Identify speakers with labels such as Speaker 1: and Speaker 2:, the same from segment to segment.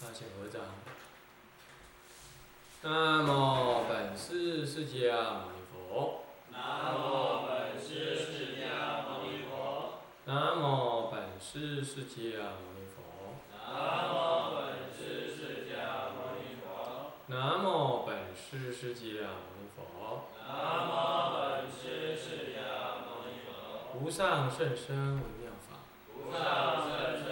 Speaker 1: 大请合掌。南无本师释迦牟尼佛。
Speaker 2: 南无本师释迦牟尼佛。
Speaker 1: 南无本师释迦牟尼佛。
Speaker 2: 南无本师释迦牟尼佛。
Speaker 1: 南无本师释迦牟尼佛。
Speaker 2: 南无本师释迦牟尼佛。
Speaker 1: 无上甚深微妙法，
Speaker 2: 无上甚深，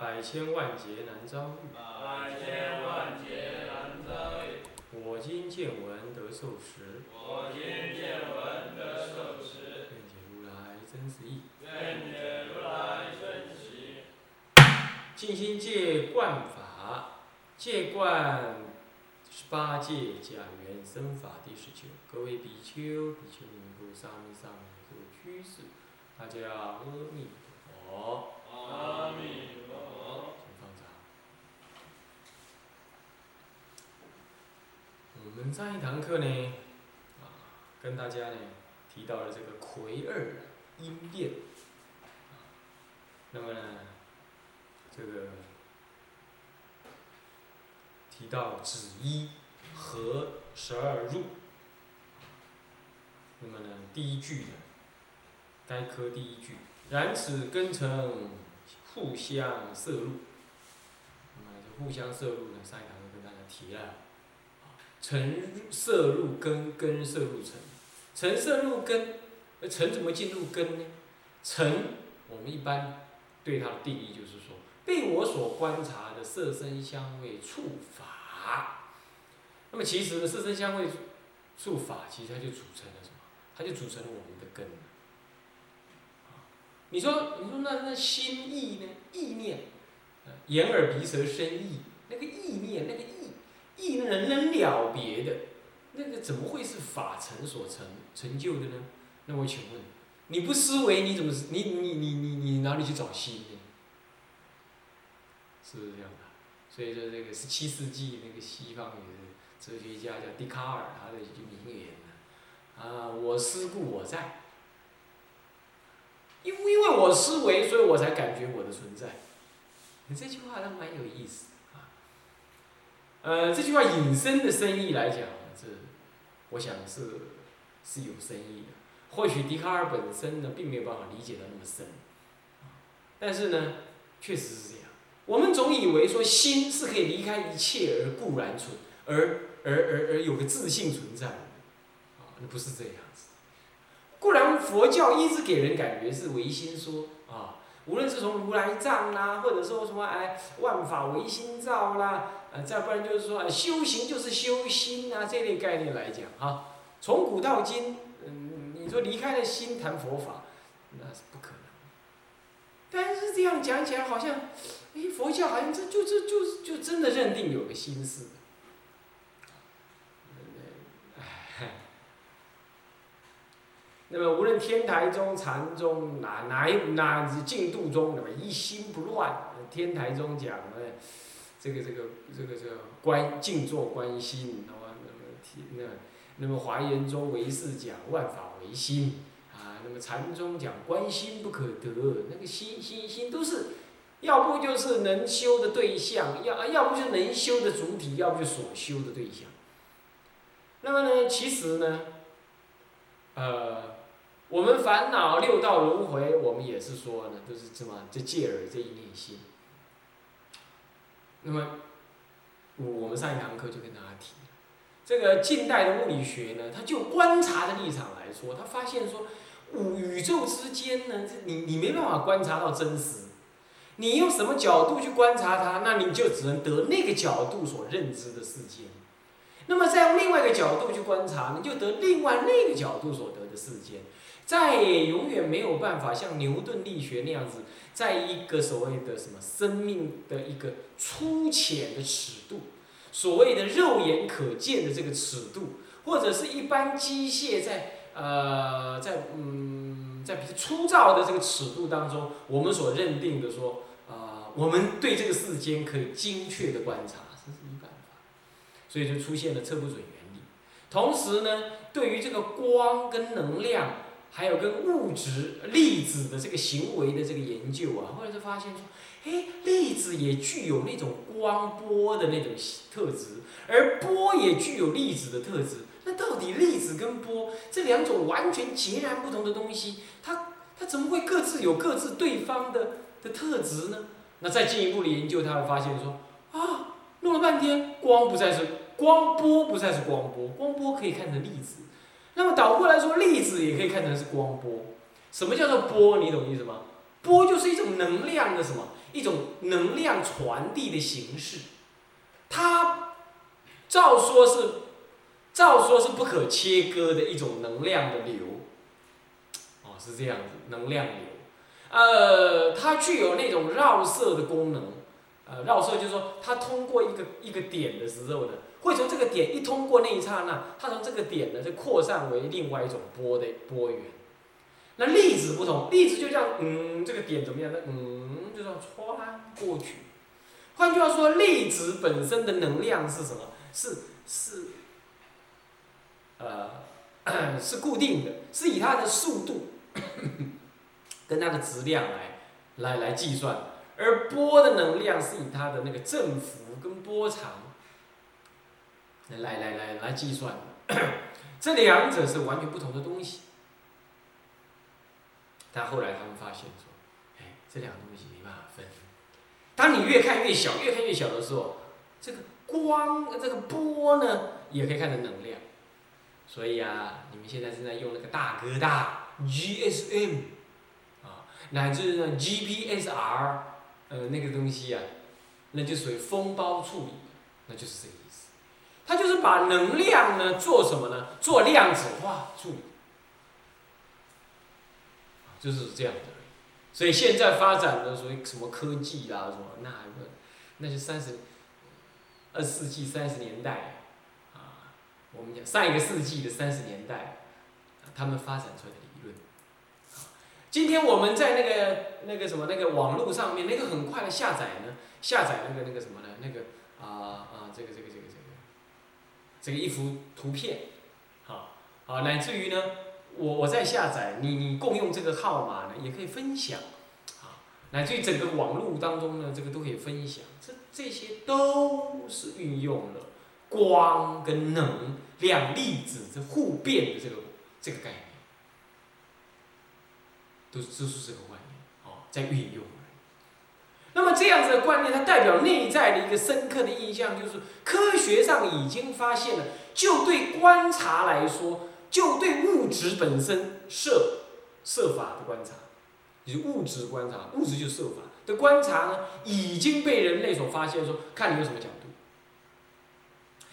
Speaker 1: 百千万劫难遭遇。
Speaker 2: 百千万劫难遭遇。
Speaker 1: 我今见闻得受持，
Speaker 2: 我今见闻得受持，
Speaker 1: 愿解如来真实义。
Speaker 2: 愿解如来真实义。
Speaker 1: 静心戒观法，戒观十八戒假缘生法第十九。各位比丘、比丘尼、各位沙弥、沙弥尼、各位居士，大家阿弥陀佛。
Speaker 2: 阿弥陀佛。
Speaker 1: 请放掌。我们上一堂课呢，啊，跟大家呢提到了这个魁二音变，啊，那么呢，这个提到子一和十二入，那么呢，第一句呢，该科第一句，然此根成互相摄入，那么就互相摄入呢，上一堂课跟大家提了。尘色入根，根色入尘，尘色入根，而尘怎么进入根呢？尘，我们一般对它的定义就是说，被我所观察的色身香味触法。那么其实呢，色身香味触法，其实它就组成了什么？它就组成了我们的根。你说，你说那那心意呢？意念，眼耳鼻舌身意，那个意念，那个意。意能能了别的，那个怎么会是法成所成成就的呢？那我请问，你不思维你怎么你你你你你哪里去找心呢？是不是这样的？所以说这个十七世纪那个西方有个哲学家叫笛卡尔，他的一句名言呢，啊，我思故我在，因因为我思维，所以我才感觉我的存在。你这句话倒蛮有意思。呃，这句话引申的深意来讲，这我想是是有深意的。或许笛卡尔本身呢，并没有办法理解的那么深，但是呢，确实是这样。我们总以为说心是可以离开一切而固然存，而而而而有个自信存在，啊，那不是这样子。固然佛教一直给人感觉是唯心说啊，无论是从如来藏啦，或者说什么哎万法唯心造啦。啊，再不然就是说，修行就是修心啊，这类概念来讲，哈，从古到今，嗯，你说离开了心谈佛法，那是不可能。但是这样讲起来，好像，哎，佛教好像这就这就就真的认定有个心事。那么无论天台宗、禅宗，哪哪一哪净土宗，那么一心不乱，天台宗讲的。这个这个这个这个观静坐观心，那么那么天那那么华严中唯是讲万法唯心，啊，那么禅宗讲观心不可得，那个心心心都是，要不就是能修的对象，要要不就是能修的主体，要不就所修的对象。那么呢，其实呢，呃，我们烦恼六道轮回，我们也是说呢，都是什么？这戒耳这一念心。那么，我我们上一堂课就跟大家提，这个近代的物理学呢，它就观察的立场来说，他发现说，五宇宙之间呢，这你你没办法观察到真实，你用什么角度去观察它，那你就只能得那个角度所认知的世界。那么再用另外一个角度去观察，你就得另外那个角度所得的世界，再也永远没有办法像牛顿力学那样子。在一个所谓的什么生命的一个粗浅的尺度，所谓的肉眼可见的这个尺度，或者是一般机械在呃在嗯在比较粗糙的这个尺度当中，我们所认定的说啊，我们对这个世间可以精确的观察，这是没办法，所以就出现了测不准原理。同时呢，对于这个光跟能量还有跟物质粒子的这个行为的这个研究啊，后来就发现说，哎，粒子也具有那种光波的那种特质，而波也具有粒子的特质。那到底粒子跟波这两种完全截然不同的东西，它它怎么会各自有各自对方的的特质呢？那再进一步的研究，他会发现说，啊，弄了半天，光不再是光波，不再是光波，光波可以看成粒子。那么倒过来说，粒子也可以看成是光波。什么叫做波？你懂意思吗？波就是一种能量的什么？一种能量传递的形式。它照说是，照说是不可切割的一种能量的流。哦，是这样子，能量流。呃，它具有那种绕射的功能。呃，绕射就是说，它通过一个一个点的时候呢。会从这个点一通过那一刹那，它从这个点呢就扩散为另外一种波的波源。那粒子不同，粒子就这样，嗯，这个点怎么样呢？嗯，就这样穿过去。换句话说，粒子本身的能量是什么？是是，呃，是固定的，是以它的速度 跟它的质量来来来计算。而波的能量是以它的那个振幅跟波长。来来来来计算的，这两者是完全不同的东西。但后来他们发现说，哎，这两个东西没办法分。当你越看越小，越看越小的时候，这个光这个波呢，也可以看成能量。所以啊，你们现在正在用那个大哥大 GSM 啊，乃至呢 GPSR，呃，那个东西啊，那就属于封包处理，那就是这个意思。它就是把能量呢做什么呢？做量子化处理，就是这样的。所以现在发展的所谓什么科技啦，什么那个，那是三十二世纪三十年代啊，我们讲上一个世纪的三十年代，他们发展出来的理论。今天我们在那个那个什么那个网络上面，那个很快的下载呢，下载那个那个什么呢？那个啊啊，这个这个这个。这个这个一幅图片，好，好，乃至于呢，我我在下载，你你共用这个号码呢，也可以分享，啊，乃至于整个网络当中呢，这个都可以分享，这这些都是运用了光跟能量粒子这互变的这个这个概念，都都是这个观念，哦，在运用。那么这样子的观念，它代表内在的一个深刻的印象，就是科学上已经发现了，就对观察来说，就对物质本身设设法的观察，就是物质观察，物质就设法的观察呢，已经被人类所发现，说看你用什么角度，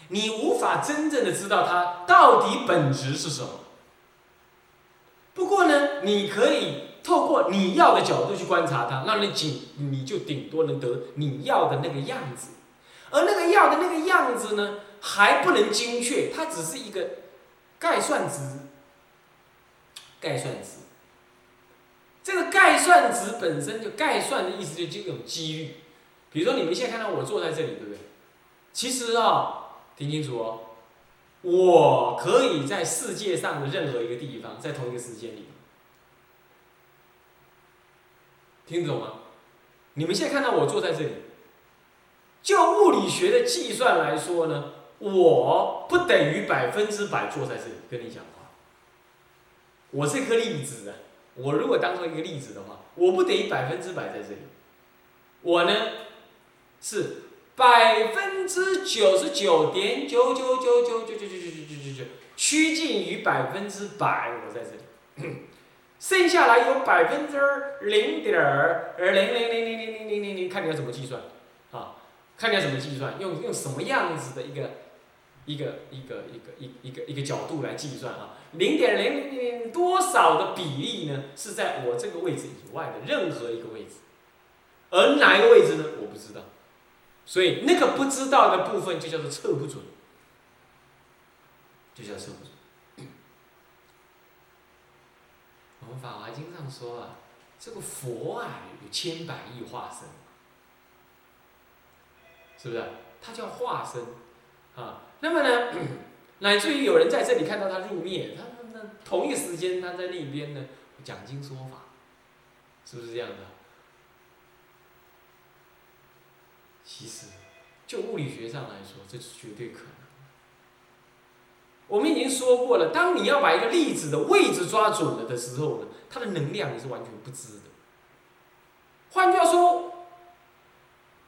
Speaker 1: 你无法真正的知道它到底本质是什么。不过呢，你可以。透过你要的角度去观察它，那你仅你就顶多能得你要的那个样子，而那个要的那个样子呢，还不能精确，它只是一个概算值。概算值，这个概算值本身就概算的意思就就有几率。比如说你们现在看到我坐在这里，对不对？其实啊，听清楚哦，我可以在世界上的任何一个地方，在同一个时间里。听懂吗？你们现在看到我坐在这里，就物理学的计算来说呢，我不等于百分之百坐在这里跟你讲话。我是颗粒子啊，我如果当做一个粒子的话，我不等于百分之百在这里。我呢，是百分之九十九点九九九九九九九九九九九趋近于百分之百，我在这里。剩下来有百分之零点零零零零零零零零零，看你要怎么计算，啊，看你要怎么计算，用用什么样子的一个一个一个一个一一个一个角度来计算啊？零点零零零多少的比例呢？是在我这个位置以外的任何一个位置，而哪一个位置呢？我不知道，所以那个不知道的部分就叫做测不准，就叫测不准。我们《法华经》上说啊，这个佛啊有千百亿化身，是不是？他叫化身啊。那么呢，乃至于有人在这里看到他入灭，他呢，同一时间他在另一边呢讲经说法，是不是这样的？其实，就物理学上来说，这是绝对可能。我们已经说过了，当你要把一个粒子的位置抓准了的时候呢，它的能量你是完全不知的。换句话说，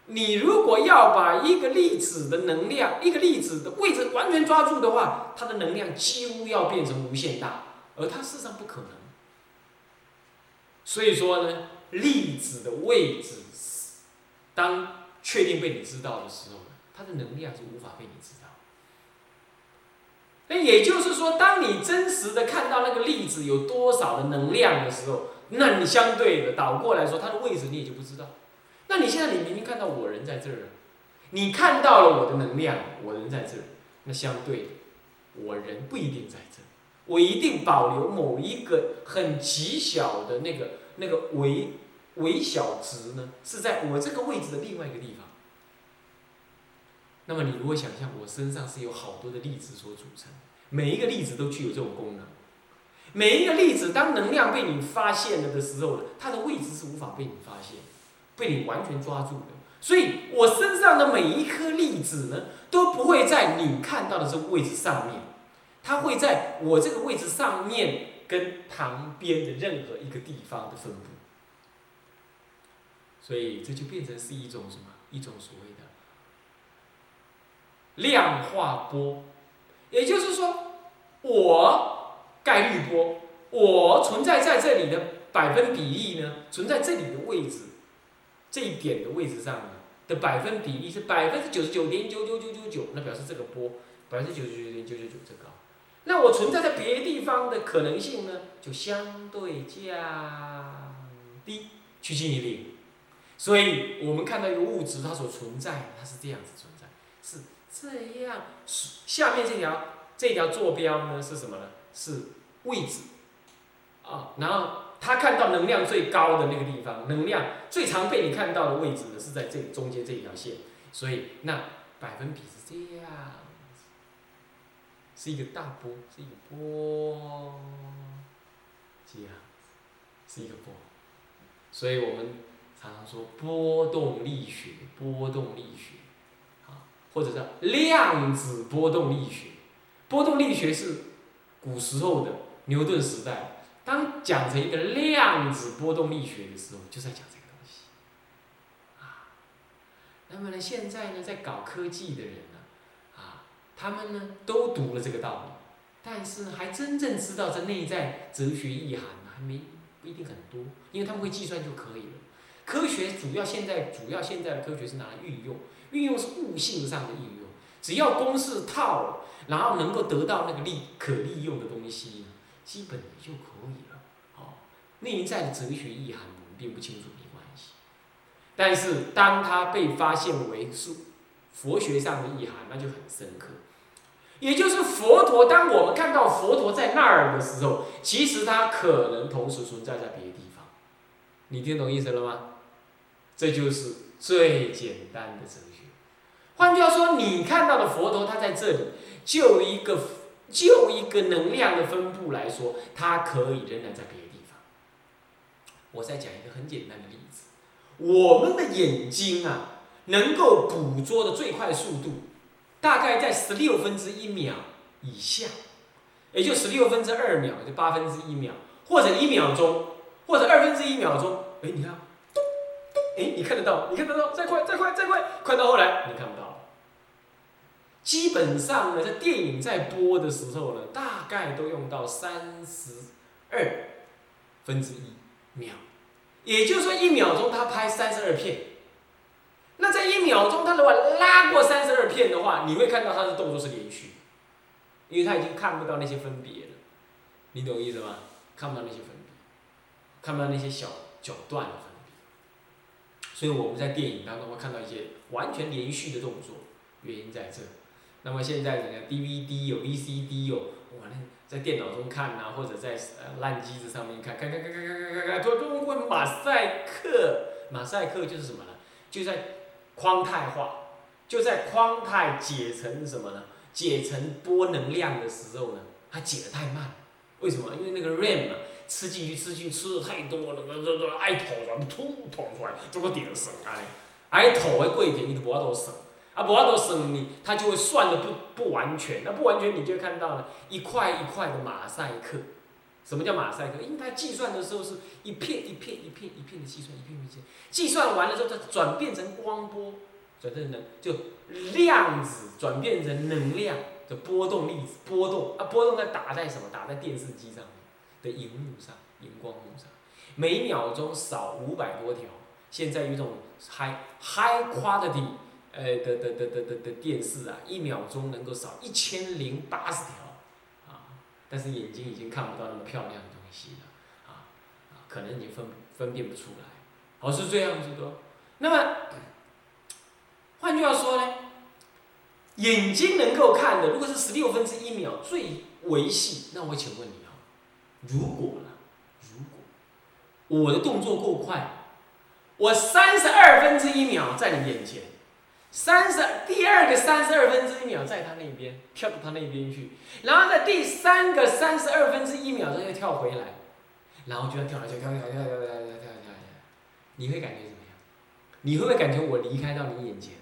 Speaker 1: 你如果要把一个粒子的能量、一个粒子的位置完全抓住的话，它的能量几乎要变成无限大，而它事实上不可能。所以说呢，粒子的位置，当确定被你知道的时候，它的能量是无法被你知道。那也就是说，当你真实的看到那个粒子有多少的能量的时候，那你相对的倒过来说，它的位置你也就不知道。那你现在你明明看到我人在这儿，你看到了我的能量，我人在这儿，那相对的，我人不一定在这儿，我一定保留某一个很极小的那个那个微微小值呢，是在我这个位置的另外一个地方。那么你如果想象我身上是有好多的粒子所组成，每一个粒子都具有这种功能，每一个粒子当能量被你发现了的时候呢，它的位置是无法被你发现，被你完全抓住的。所以我身上的每一颗粒子呢，都不会在你看到的这个位置上面，它会在我这个位置上面跟旁边的任何一个地方的分布。所以这就变成是一种什么？一种所谓的。量化波，也就是说，我概率波，我存在在这里的百分比例呢，存在这里的位置，这一点的位置上呢的百分比例是百分之九十九点九九九九九，那表示这个波百分之九十九点九九九这高，那我存在在别的地方的可能性呢，就相对降低，趋近于零。所以我们看到一个物质它所存在，它是这样子存在，是。这样，下面这条这条坐标呢是什么呢？是位置，啊，然后他看到能量最高的那个地方，能量最常被你看到的位置呢是在这中间这一条线，所以那百分比是这样，是一个大波，是一个波，这样，是一个波，所以我们常常说波动力学，波动力学。或者叫量子波动力学，波动力学是古时候的牛顿时代。当讲成一个量子波动力学的时候，就在讲这个东西。啊，那么呢，现在呢，在搞科技的人呢，啊，他们呢都读了这个道理，但是，还真正知道这内在哲学意涵呢，还没不一定很多，因为他们会计算就可以了。科学主要现在主要现在的科学是拿来运用。运用是悟性上的应用，只要公式套，然后能够得到那个利可利用的东西，基本就可以了。哦，内在的哲学意涵我们并不清楚没关系，但是当它被发现为是佛学上的意涵，那就很深刻。也就是佛陀，当我们看到佛陀在那儿的时候，其实他可能同时存在在别的地方。你听懂意思了吗？这就是最简单的哲学。换句话说，你看到的佛陀，他在这里，就一个就一个能量的分布来说，它可以仍然在别的地方。我再讲一个很简单的例子，我们的眼睛啊，能够捕捉的最快速度，大概在十六分之一秒以下，也就十六分之二秒，就八分之一秒，或者一秒钟，或者二分之一秒钟。哎，你看，哎，你看得到，你看得到，再快，再快，再快，快到后来，你看不到。基本上呢，在电影在播的时候呢，大概都用到三十二分之一秒，也就是说一秒钟他拍三十二片。那在一秒钟他如果拉过三十二片的话，你会看到他的动作是连续，因为他已经看不到那些分别了，你懂意思吗？看不到那些分别，看不到那些小角段的分别，所以我们在电影当中会看到一些完全连续的动作，原因在这。那么现在人家 DVD 有 VCD 有，哇，那在电脑中看呐、或者在呃烂机子上面看，看看看看看看看看，突然会马赛克，马赛克就是什么呢？就在框态化，就在框态解成什么呢？解成波能量的时候呢，它解的太慢，为什么？因为那个 RAM 嘛、吃进去吃进去吃的太多了，那那那爱吐出来，吐吐出来，这个点省啊，爱吐的过程你都无法度省，啊无法度省你，它就会算的不不完全，那不完全你就看到了一块一块的马赛克。什么叫马赛克？因为它计算的时候是一片一片一片一片的计算，一片一片计算完了之后，它转变成光波，转变成能就量子转变成能量的波动粒子波动啊，波动在打在什么？打在电视机上的荧幕上，荧光幕上，每秒钟扫五百多条。现在有一种 high high quality 呃的的的的的的电视啊，一秒钟能够扫一千零八十条。啊但是眼睛已经看不到那么漂亮的东西了，啊，可能你分分辨不出来，哦，是这样子的。那么，换句话说呢，眼睛能够看的，如果是十六分之一秒最维系，那我请问你啊，如果呢，如果我的动作够快，我三十二分之一秒在你眼前。三十第二个三十二分之一秒在他那边跳到他那边去，然后在第三个三十二分之一秒钟又跳回来，然后就要跳来跳跳跳跳跳跳跳跳跳，你会感觉怎么样？你会不会感觉我离开到你眼前？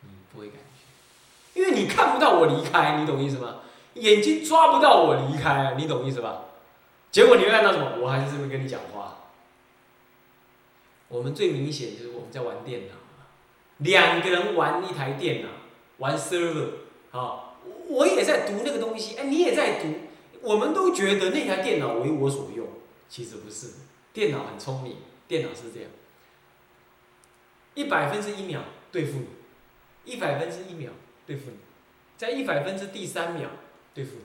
Speaker 1: 你不会感觉，因为你看不到我离开，你懂意思吗？眼睛抓不到我离开，你懂意思吧？结果你会看到什么？我还是这么跟你讲话。我们最明显就是我们在玩电脑。两个人玩一台电脑，玩 server，好，我也在读那个东西，哎，你也在读，我们都觉得那台电脑为我所用，其实不是，电脑很聪明，电脑是这样，一百分之一秒对付你，一百分之一秒对付你，在一百分之第三秒对付你，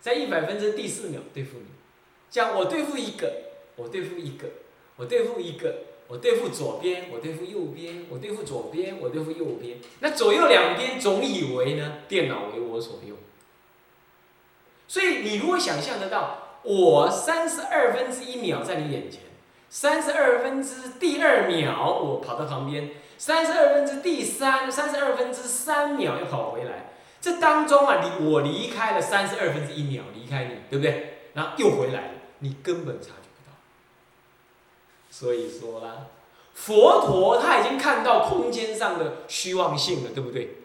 Speaker 1: 在一百分之第四秒对付你，这样我对付一个，我对付一个，我对付一个。我对付左边，我对付右边，我对付左边，我对付右边。那左右两边总以为呢，电脑为我所用。所以你如果想象得到，我三十二分之一秒在你眼前，三十二分之第二秒我跑到旁边，三十二分之第三，三十二分之三秒又跑回来。这当中啊，离我离开了三十二分之一秒，离开你，对不对？然后又回来了，你根本察觉不到。所以说啦，佛陀他已经看到空间上的虚妄性了，对不对？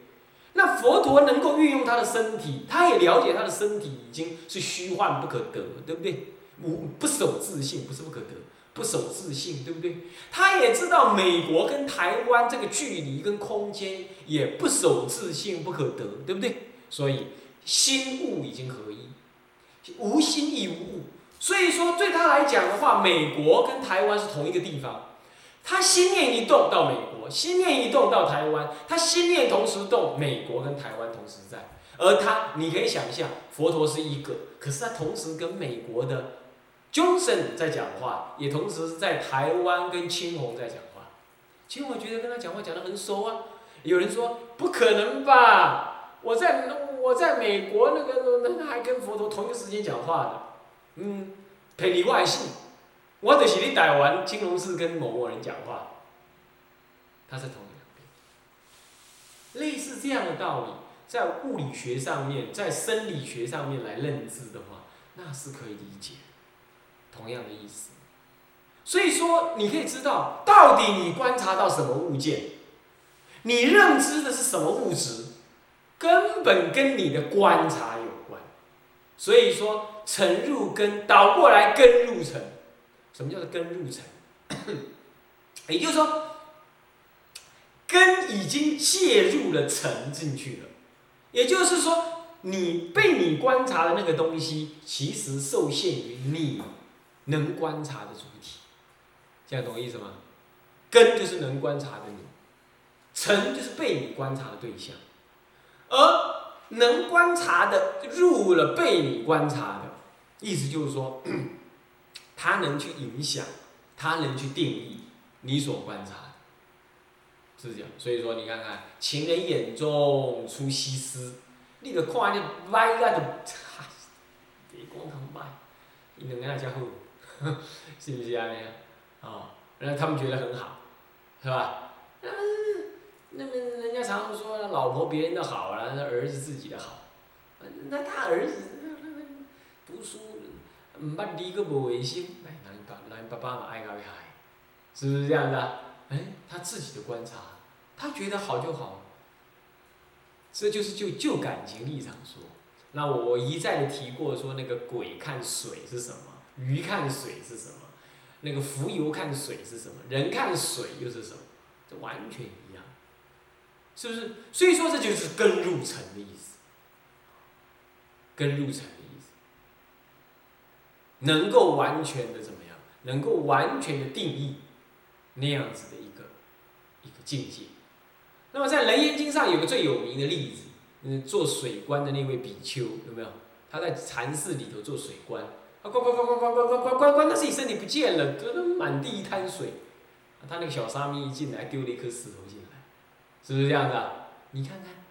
Speaker 1: 那佛陀能够运用他的身体，他也了解他的身体已经是虚幻不可得，对不对？无不守自性，不是不可得，不守自性，对不对？他也知道美国跟台湾这个距离跟空间也不守自性，不可得，对不对？所以心物已经合一，无心亦无物。所以说，对他来讲的话，美国跟台湾是同一个地方。他心念一动到美国，心念一动到台湾，他心念同时动，美国跟台湾同时在。而他，你可以想象，佛陀是一个，可是他同时跟美国的 Johnson 在讲话，也同时在台湾跟青红在讲话。青红觉得跟他讲话讲得很熟啊。有人说不可能吧？我在我在美国那个那还跟佛陀同一个时间讲话的。嗯，陪你外信，我就是你台湾金融市跟某某人讲话，他是同一两边。类似这样的道理，在物理学上面，在生理学上面来认知的话，那是可以理解。同样的意思，所以说你可以知道，到底你观察到什么物件，你认知的是什么物质，根本跟你的观察。所以说。沉入根，倒过来根入尘。什么叫做根入尘？也就是说，根已经介入了沉进去了。也就是说，你被你观察的那个东西，其实受限于你能观察的主体。这样懂我意思吗？根就是能观察的你，沉就是被你观察的对象，而能观察的入了被你观察的。意思就是说，他能去影响，他能去定义你所观察的，是这样。所以说，你看看，情人眼中出西施，你就看你歪个就，别光看歪，你两个那家伙，是不是啊？哦，然后他们觉得很好，是吧？那么，人家常常说，老婆别人的好了，那儿子自己的好，那他儿子。读书，毋捌你个无卫生，哎，人爸人爸爸嘛爱搞厉害，是不是这样的、哎，他自己的观察，他觉得好就好，这就是就就感情立场说。那我一再的提过说，那个鬼看水是什么？鱼看水是什么？那个浮游看水是什么？人看水又是什么？这完全一样，是不是？所以说这就是根入尘的意思，根入尘的意思，能够完全的怎么样？能够完全的定义那样子的一个一个境界。那么在《楞严经》上有个最有名的例子，嗯，做水官的那位比丘有没有？他在禅寺里头做水官，啊，关关关关关关关关关关，但是你身体不见了，都都满地一滩水。他那个小沙弥一进来，丢了一颗石头进来，是不是这样的？你看看。